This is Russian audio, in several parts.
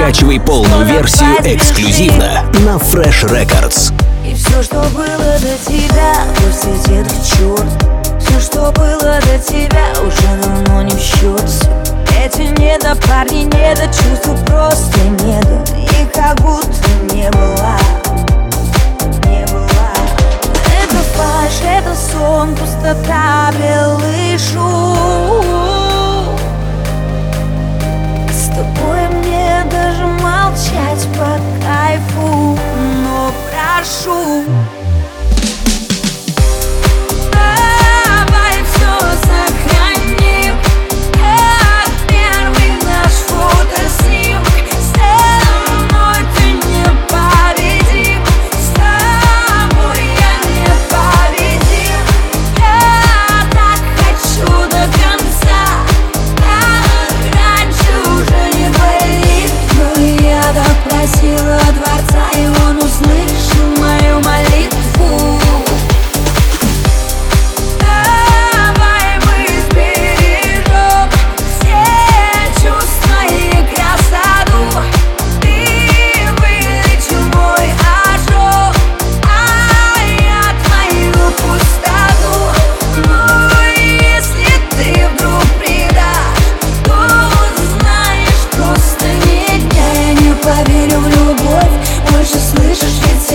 Скачивай полную версию эксклюзивно на Fresh Records. И все, что было до тебя, пусть идет к черту Все, что было до тебя, уже давно не в счет Эти недо парни, недо чувства просто недо И как будто не было Не было. Это фальшь, это сон, пустота, белый шум Но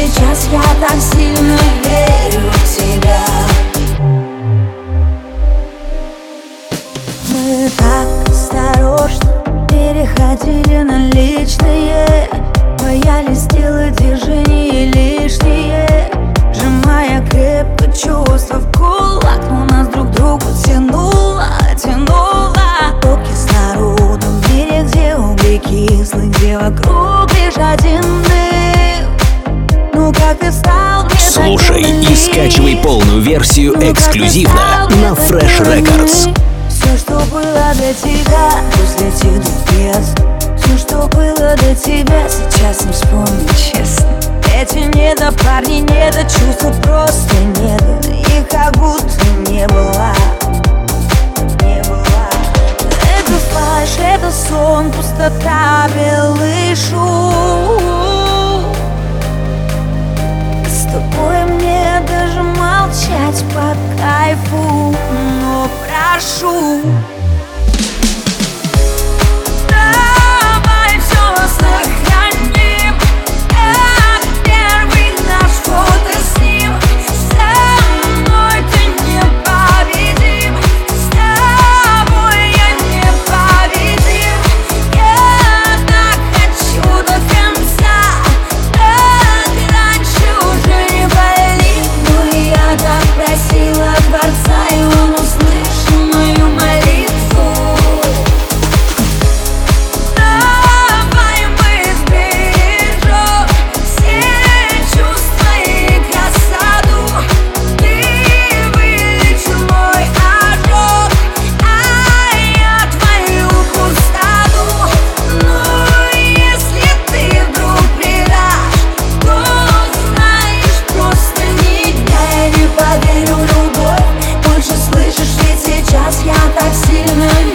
сейчас я так сильно верю в тебя. Мы так осторожно переходили на личные. Боялись сделать движение лишние. Сжимая крепко чувства в кулак Но нас друг другу тянуло, тянуло. Руки с народом в мире, где угли кислые Где вокруг лишь один дым Слушай и скачивай полную версию Ну, эксклюзивно на Fresh Records. Все, что было до тебя, пусть летит в бездну Все, что было до тебя, сейчас не вспомню честно. Эти недо парни, недо чувства просто недо И как будто не было. Не было. Это фальшь, это сон, пустота, белый шум молчать по кайфу, но прошу coming.